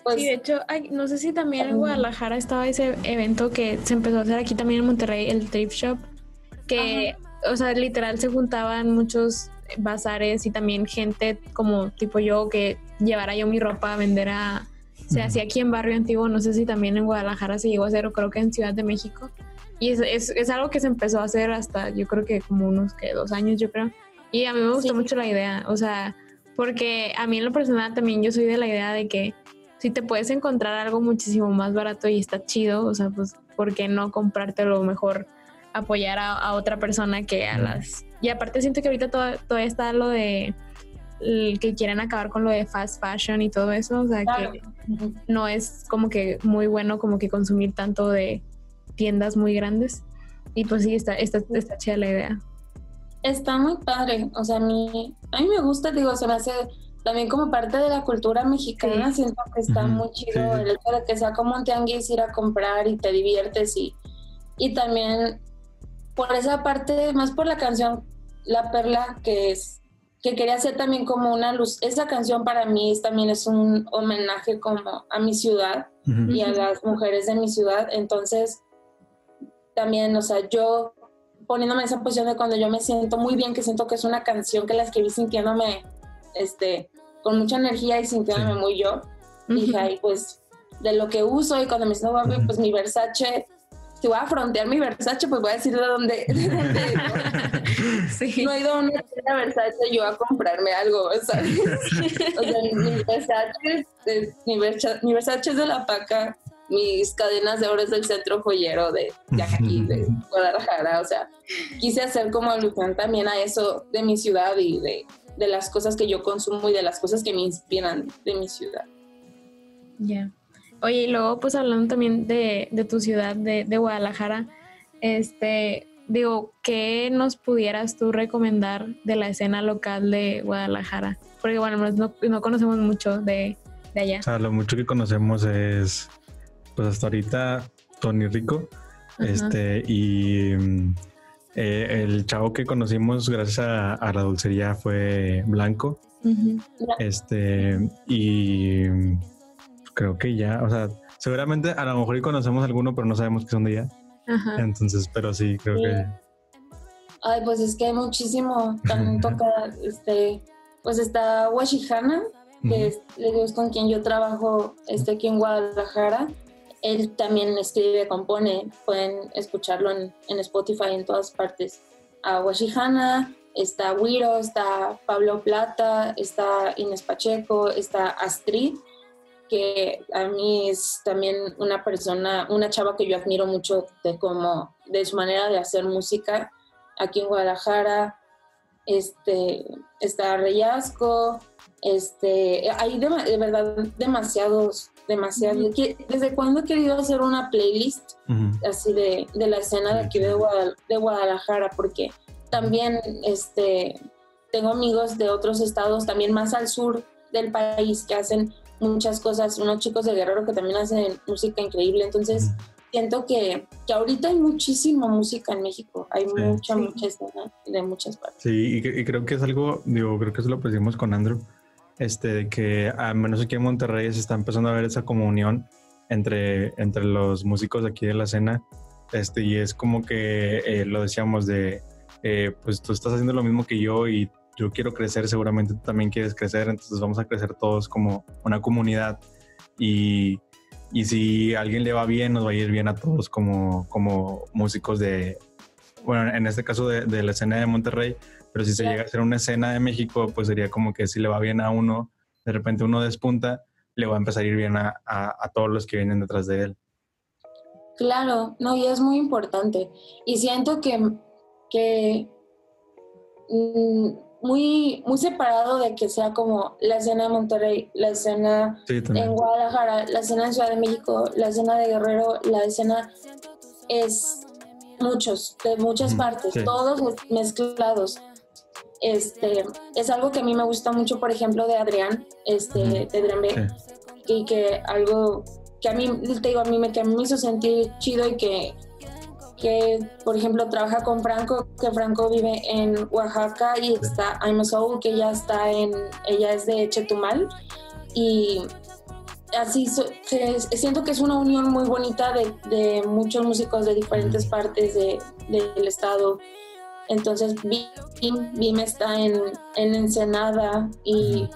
Pues, de hecho, no sé si también en Guadalajara estaba ese evento que se empezó a hacer aquí también en Monterrey, el Trip Shop, que, o sea, literal se juntaban muchos bazares y también gente como tipo yo que llevara yo mi ropa a vender a... Se hacía aquí en Barrio Antiguo, no sé si también en Guadalajara se llegó a hacer o creo que en Ciudad de México. Y es, es, es algo que se empezó a hacer hasta yo creo que como unos que dos años yo creo. Y a mí me gustó mucho la idea, o sea, porque a mí en lo personal también yo soy de la idea de que si te puedes encontrar algo muchísimo más barato y está chido, o sea, pues, ¿por qué no comprártelo mejor? Apoyar a, otra persona que a las... Y aparte siento que ahorita todo, todavía está lo de que quieren acabar con lo de fast fashion y todo eso, o sea, que no es como que muy bueno como que consumir tanto de tiendas muy grandes. Y pues sí, está, está, está chida la idea. Está muy padre, o sea, a mí, a mí me gusta, digo, se me hace también como parte de la cultura mexicana, siento que está muy chido el hecho de que sea como un tianguis ir a comprar y te diviertes y, y también por esa parte, más por la canción La Perla, que es que quería hacer también como una luz. Esa canción para mí también es un homenaje como a mi ciudad y a las mujeres de mi ciudad. Entonces, también, o sea, yo poniéndome en esa posición de cuando yo me siento muy bien, que siento que es una canción que la escribí sintiéndome este, con mucha energía y sintiéndome muy yo. Dije, ay, pues de lo que uso y cuando me siento guapo, pues mi Versace, si voy a frontear mi Versace, pues voy a decir de dónde. sí. No he ido a una tienda Versace yo a comprarme algo, ¿sabes? o sea, mi Versace, mi, Versace, mi Versace es de la paca, mis cadenas de oro es del centro joyero de, de aquí, de Guadalajara. O sea, quise hacer como alusión también a eso de mi ciudad y de de las cosas que yo consumo y de las cosas que me inspiran de mi ciudad. Ya. Oye, y luego pues hablando también de, tu ciudad, de, Guadalajara, este, digo, ¿qué nos pudieras tú recomendar de la escena local de Guadalajara? Porque bueno, no, conocemos mucho de, de, allá. O sea, lo mucho que conocemos es, pues hasta ahorita, Tony Rico, este, y eh, el chavo que conocimos gracias a, la dulcería fue Blanco. Este, y creo que ya, o sea, seguramente a lo mejor conocemos alguno, pero no sabemos que son de allá. Entonces, pero sí, creo que. Ay, pues es que hay muchísimo. También toca, este, pues está Washihana, que es, con quien yo trabajo este, aquí en Guadalajara él también escribe, compone, pueden escucharlo en, Spotify en todas partes. A Washihana, está Wiro, está Pablo Plata, está Inés Pacheco, está Astrid, que a mí es también una persona, una chava que yo admiro mucho de cómo, de su manera de hacer música aquí en Guadalajara. Este, está Reyasco, este, hay de, verdad demasiados demasiado. ¿Desde cuándo he querido hacer una playlist así de, de la escena de aquí de, Guadal- de Guadalajara? Porque también este, tengo amigos de otros estados, también más al sur del país, que hacen muchas cosas, unos chicos de Guerrero que también hacen música increíble. Entonces, siento que, que ahorita hay muchísima música en México, hay Sí. mucha, Sí. mucha escena de muchas partes. Sí, y, y creo que es algo, digo, creo que eso lo pusimos con Andrew, este, que al menos aquí en Monterrey se está empezando a ver esa comunión entre, entre los músicos de aquí de la escena, este, y es como que eh, lo decíamos de, eh, pues tú estás haciendo lo mismo que yo y yo quiero crecer, seguramente tú también quieres crecer, entonces vamos a crecer todos como una comunidad. Y, y si a alguien le va bien, nos va a ir bien a todos como, como músicos de, bueno, en este caso de, de la escena de Monterrey, pero si se Claro. llega a hacer una escena de México, pues sería como que si le va bien a uno, de repente uno despunta, le va a empezar a ir bien a, a- a todos los que vienen detrás de él. Claro, no, y es muy importante. Y siento que, que mm, muy, muy separado de que sea como la escena de Monterrey, la escena Sí, en. Guadalajara, la escena en Ciudad de México, la escena de Guerrero, la escena es muchos, de muchas partes, sí. todos mezclados. Este, es algo que a mí me gusta mucho, por ejemplo, de Adrián, este, de Adrián B. Sí. y que algo que a mí, te digo, a mí me, que a mí me hizo sentir chido y que, que, por ejemplo, trabaja con Franco, que Franco vive en Oaxaca y está I'm a Soul, que ella está en, ella es de Chetumal. Y así siento que es una unión muy bonita de, de muchos músicos de diferentes partes de- del estado. Entonces, Bim, Bim está en, en Ensenada y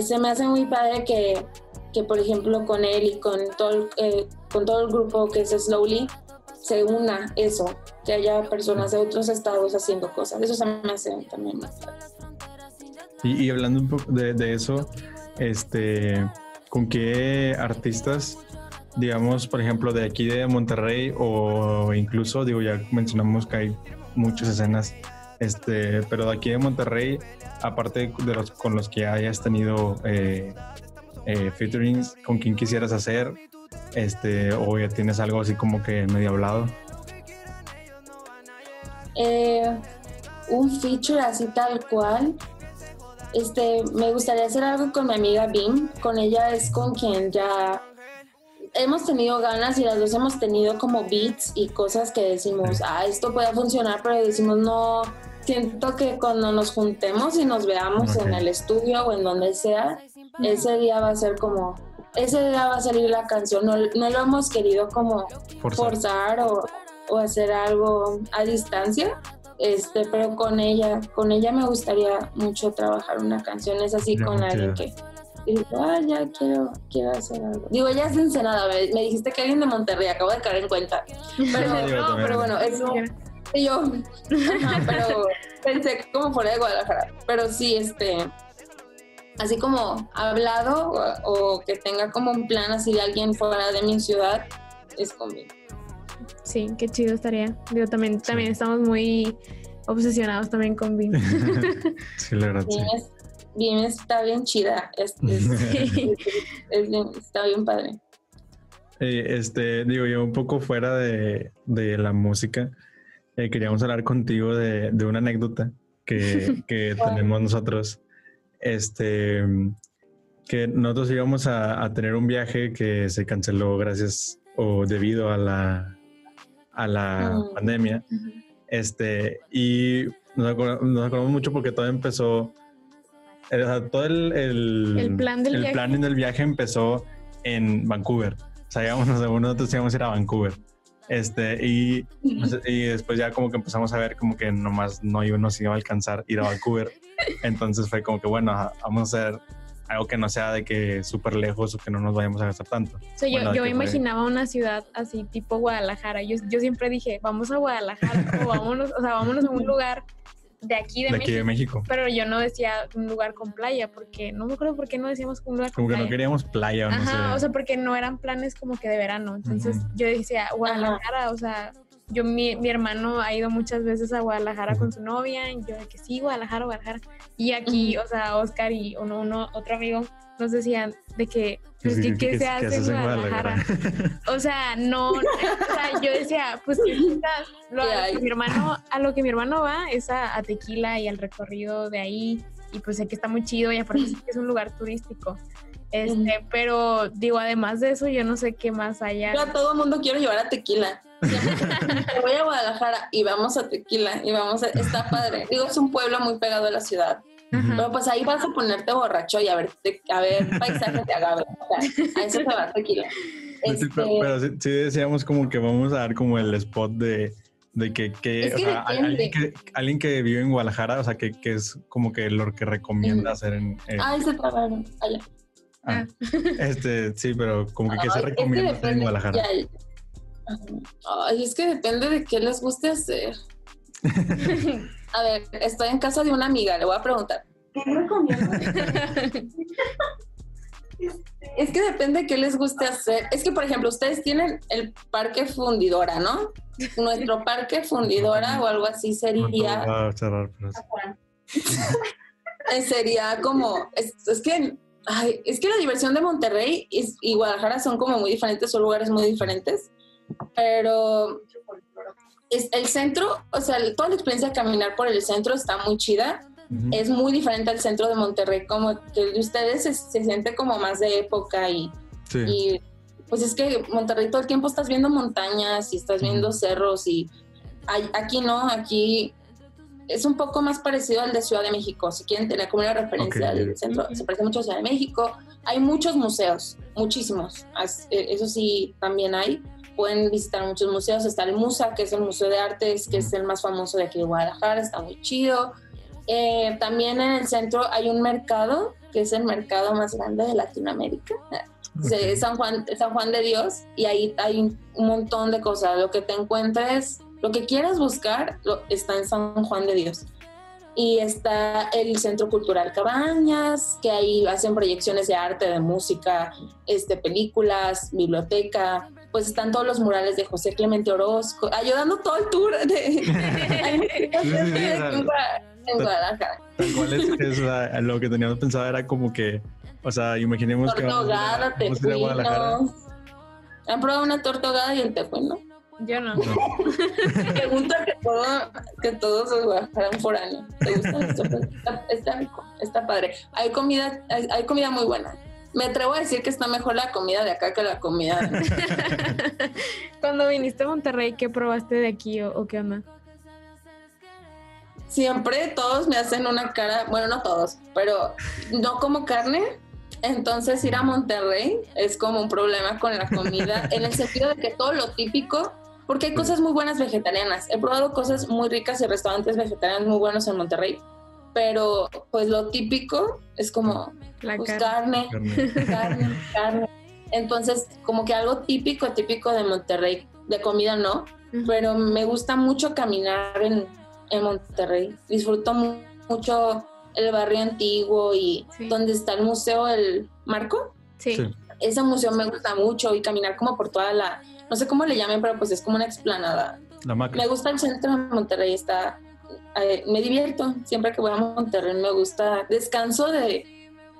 se me hace muy padre que, que, por ejemplo, con él y con todo, el, eh, con todo el grupo que es Slowly, se una eso, que haya personas de otros estados haciendo cosas. Eso se me hace también más padre. Y, y hablando un poco de, de eso, este, ¿con qué artistas, digamos, por ejemplo, de aquí de Monterrey o incluso, digo, ya mencionamos que hay muchas escenas, este, pero de aquí de Monterrey, aparte de los con los que hayas tenido eh, eh, featurings, ¿con quién quisieras hacer? Este, o ya tienes algo así como que medio hablado. Eh, un feature así tal cual. Este, me gustaría hacer algo con mi amiga Bim. Con ella es con quien ya hemos tenido ganas y las dos hemos tenido como beats y cosas que decimos, ah, esto puede funcionar, pero decimos, no, siento que cuando nos juntemos y nos veamos en el estudio o en donde sea, ese día va a ser como, ese día va a salir la canción. No, no lo hemos querido como Forzar. forzar o, o hacer algo a distancia. Este, pero con ella, con ella me gustaría mucho trabajar una canción, es así Ya, con alguien que y digo, ah, ya quiero, quiero hacer algo. Digo, ella es Ensenada, me, me dijiste que alguien de Monterrey, acabo de caer en cuenta. Pero, no, también. pero bueno, eso, y yo, ajá, pero pensé como fuera de Guadalajara. Pero sí, este, así como hablado o, o que tenga como un plan así de alguien fuera de mi ciudad, es conmigo. Sí, qué chido estaría. Digo, también, también estamos muy obsesionados también con Vin. sí, la verdad, sí. Es- bien está bien chida, es- es- es bien- está bien padre. Eh, este, digo yo, un poco fuera de, de la música, eh, queríamos hablar contigo de, de una anécdota que, que Bueno. tenemos nosotros. Este, que nosotros íbamos a, a tener un viaje que se canceló gracias o debido a la, a la Mm. pandemia. Este, y nos acordamos, nos acordamos mucho porque todo empezó, o sea, todo el, el, El plan del el viaje. planning del viaje empezó en Vancouver. O sea, íbamos, nosotros íbamos a ir a Vancouver. Este, y, y después ya como que empezamos a ver como que nomás no nos iba a alcanzar ir a Vancouver. Entonces fue como que, bueno, vamos a hacer algo que no sea de que súper lejos o que no nos vayamos a gastar tanto. O sea, yo, Bueno, yo que me fue- imaginaba una ciudad así tipo Guadalajara. Yo, yo siempre dije, vamos a Guadalajara o vámonos, o sea, vámonos a un lugar de aquí de, De aquí México. de México. Pero yo no decía un lugar con playa, porque no me acuerdo por qué no decíamos un lugar con Como que playa. no queríamos playa o no Ajá, sé. o sea, porque no eran planes como que de verano. Entonces yo decía, Guadalajara, o sea, yo, mi, mi hermano ha ido muchas veces a Guadalajara con su novia, y yo de que sí, Guadalajara, Guadalajara. Y aquí, o sea, Oscar y uno, uno, otro amigo nos decían de que, pues, ¿qué, qué se hace en Guadalajara? o sea, no, o sea, yo decía, pues, ¿qué estás? Lo, a, lo que mi hermano, a lo que mi hermano va es a, a Tequila y al recorrido de ahí, y pues sé que está muy chido y aparte sí que es un lugar turístico. Este, pero digo, además de eso, yo no sé qué más haya. Yo a todo mundo quiero llevar a tequila. Voy a Guadalajara y vamos a tequila y vamos a, está padre. Digo, es un pueblo muy pegado a la ciudad. Pero pues ahí vas a ponerte borracho y a ver, a ver paisajes de agave. O sea, a eso se va tequila. Este... Pero, sí, sí, decíamos como que vamos a dar como el spot de, de que, que, Es o sea, alguien que, alguien que vive en Guadalajara, o sea, que, que es como que lo que recomienda hacer en... en- Ay, se trabaron. Allá. ah, este, sí, pero como que qué se Ay, es que recomienda hacer en. Guadalajara. Ya. Ay, es que depende de qué les guste hacer. A ver, estoy en casa de una amiga, le voy a preguntar. ¿Qué? Es que depende de qué les guste hacer. Es que, por ejemplo, ustedes tienen el parque fundidora, ¿no? Nuestro parque fundidora o algo así No sería, a cerrar, pero sí. eh, sería como, es, es que, ay, es que la diversión de Monterrey y, y Guadalajara son como muy diferentes, son lugares muy diferentes, pero es el centro, o sea, toda la experiencia de caminar por el centro está muy chida. Es muy diferente al centro de Monterrey, como que el de ustedes se, se siente como más de época y, Sí. y pues es que Monterrey todo el tiempo estás viendo montañas y estás viendo cerros y hay- aquí no, aquí es un poco más parecido al de Ciudad de México. Si quieren tener como una referencia Ok. del centro, se parece mucho a Ciudad de México. Hay muchos museos, muchísimos. Eh, Eso sí, también hay. Pueden visitar muchos museos. Está el MUSA, que es el Museo de Artes, que es el más famoso de aquí de Guadalajara, está muy chido. Eh, también en el centro hay un mercado, que es el mercado más grande de Latinoamérica. Se- Ok. San Juan, San Juan de Dios y ahí hay un montón de cosas. Lo que te encuentres, lo que quieras buscar, lo- está en San Juan de Dios. Y está el Centro Cultural Cabañas, que ahí hacen proyecciones de arte, de música, este, películas, biblioteca. Pues están todos los murales de José Clemente Orozco, ayudando todo el tour de, en en Guadalajara. Tal cual es, es la- lo que teníamos pensado era como que, o sea, imaginemos que Torta vamos a ir a- ahogada, vamos a ir a Guadalajara. tejuino. ¿Han probado una torta ahogada y el tejuino? Yo no. No. Pregunta que, todo, que todos los guadalajaran foráneos. ¿Te gusta la torta? Está, está rico, está padre. Hay comida, hay, hay comida muy buena. Me atrevo a decir que está mejor la comida de acá que la comida de Cuando viniste a Monterrey, ¿qué probaste de aquí o, o qué onda? Siempre todos me hacen una cara, bueno, no todos, pero no como carne. Entonces ir a Monterrey es como un problema con la comida, en el sentido de que todo lo típico, porque hay cosas muy buenas vegetarianas. He probado cosas muy ricas y restaurantes vegetarianos muy buenos en Monterrey, pero pues lo típico es como La pues, carne. carne, Carne. carne. Entonces, como que algo típico, típico de Monterrey, de comida no, Ujú. pero me gusta mucho caminar en, en Monterrey. Disfruto mu- mucho el barrio antiguo y Sí. donde está el museo El Marco. Sí. Sí. Ese museo me gusta mucho y caminar como por toda la, no sé cómo le llamen, pero pues es como una explanada. La. Me gusta el centro de Monterrey, está, eh, me divierto siempre que voy a Monterrey, me gusta, descanso de,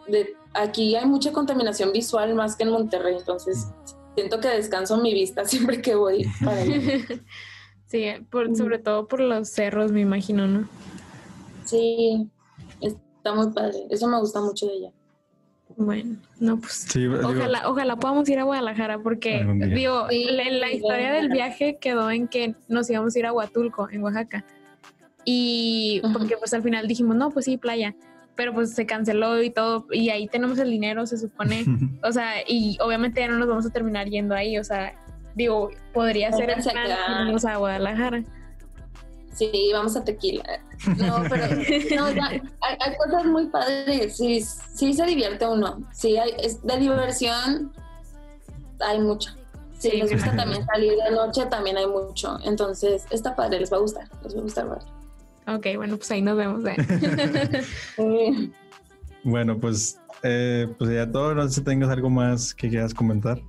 de, aquí hay mucha contaminación visual más que en Monterrey, entonces siento que descanso mi vista siempre que voy para allá. Sí, por, sobre todo por los cerros, me imagino, ¿no? Sí, está muy padre, eso me gusta mucho de ella. Bueno, no, pues Sí, digo, ojalá, ojalá podamos ir a Guadalajara porque, digo, la, la historia del viaje quedó en que nos íbamos a ir a Huatulco, en Oaxaca. Y porque pues al final dijimos, no, pues sí, playa. Pero pues se canceló y todo, y ahí tenemos el dinero, se supone. O sea, y obviamente ya no nos vamos a terminar yendo ahí, o sea, digo, podría ser el plan irnos a Guadalajara. Sí, vamos a tequila. No, pero no, ya, hay, hay cosas muy padres. Sí, sí se divierte uno. Sí, hay, es, de diversión hay mucho. Si Sí, les gusta también salir de noche, también hay mucho. Entonces, está padre, les va a gustar. Les va a gustar. ¿verdad? Ok, bueno, pues ahí nos vemos. ¿eh? Sí. Bueno, pues, eh, pues ya todo, no sé si tengas algo más que quieras comentar.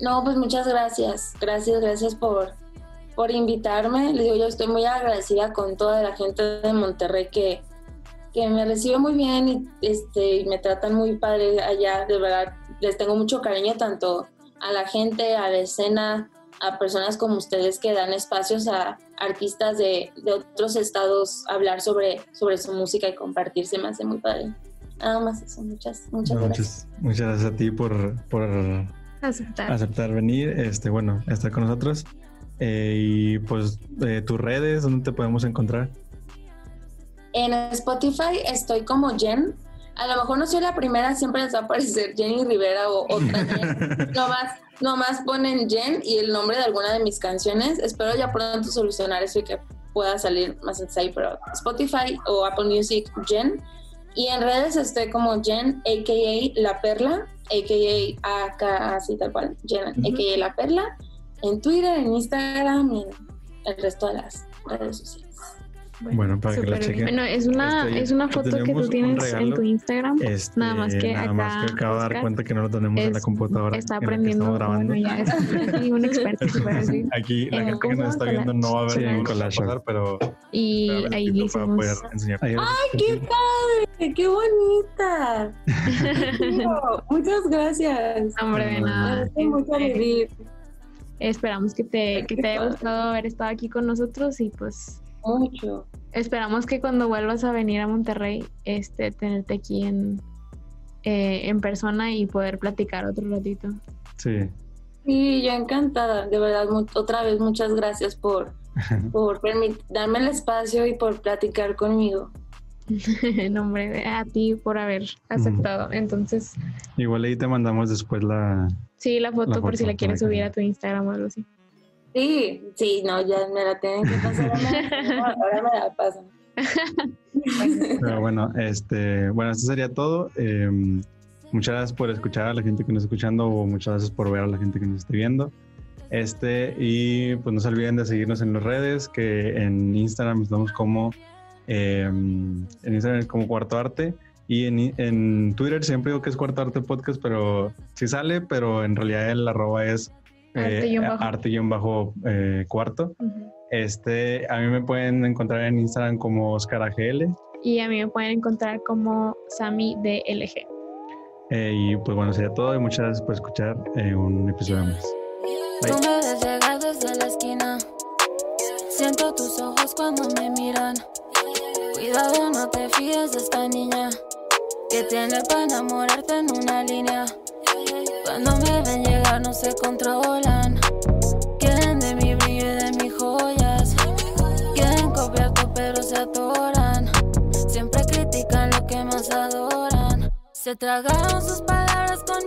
No, pues muchas gracias. Gracias, gracias por, por invitarme. Les digo, yo estoy muy agradecida con toda la gente de Monterrey que, que me recibe muy bien y este, y me tratan muy padre allá, de verdad, les tengo mucho cariño tanto a la gente, a la escena, a personas como ustedes que dan espacios a artistas de, de otros estados a hablar sobre, sobre su música y compartirse, me hace muy padre. Nada más eso, muchas, muchas No, gracias. muchas, muchas gracias a ti por, por Aceptar. aceptar venir, este, bueno, estar con nosotros. Eh, y pues eh, tus redes, ¿dónde te podemos encontrar? En Spotify estoy como Jen. A lo mejor no soy la primera, siempre les va a aparecer Jenny Rivera o otra Jen. nomás, nomás ponen Jen y el nombre de alguna de mis canciones. Espero ya pronto solucionar eso y que pueda salir más en pero Spotify o Apple Music Jen. Y en redes estoy como Jen, a.k.a. La Perla, a.k.a. AK, así tal cual, Jen, a.k.a. La Perla. En Twitter, en Instagram y en el resto de las redes sociales. Bueno, para que la chequen. Bueno, es una, Este, es una foto que tú tienes en tu Instagram. Este, nada más que nada acá más que acabo de dar cuenta que no lo tenemos en la computadora. Está aprendiendo. estamos grabando. Bueno, ya es aquí un experto. Aquí la Eh, gente que ¿cómo nos está viendo no va a ver Sí, ningún collage. pasar, pero Y ver, ahí hicimos. poder enseñar. Ahí- ¡Qué padre! ¡Qué bonita! Muchas gracias. Hombre, de nada. Mucho Este, vivir. Esperamos que te, que te haya gustado haber estado aquí con nosotros y pues Mucho. esperamos que cuando vuelvas a venir a Monterrey, este, tenerte aquí en, eh, en persona y poder platicar otro ratito. Sí. Sí, yo encantada. De verdad, mu- otra vez muchas gracias por, por darme el espacio y por platicar conmigo. no, hombre, a ti por haber aceptado. Entonces, Igual ahí te mandamos después la. sí, la foto La por si la quieres subir a tu Instagram o algo así. Sí, sí, no, ya me la tienen que pasar. Ahora me la pasan. Pero bueno, este, bueno, esto sería todo. Eh, muchas gracias por escuchar a la gente que nos está escuchando o muchas gracias por ver a la gente que nos esté viendo. Este, y pues no se olviden de seguirnos en las redes, que en Instagram estamos como eh, en Instagram como Cuarto Arte y en, en Twitter siempre digo que es Cuarto Arte Podcast, pero sí sale, pero en realidad el arroba es Arte guion bajo. arte guion bajo, eh, cuarto. Este, a mí me pueden encontrar en Instagram como Oscar AGL. Y a mí me pueden encontrar como Sami DLG. Eh, y pues bueno, sería todo y muchas gracias por escuchar eh, un episodio más. Tú me ves llegar desde la esquina. Siento tus ojos cuando me miran. No te fíes de esta niña. Que tiene para enamorarte en una línea. Cuando me ven llegar, no se controlan. Quieren de mi brillo y de mis joyas. Quieren copiar todo, pero se atoran. Siempre critican lo que más adoran. Se tragaron sus palabras con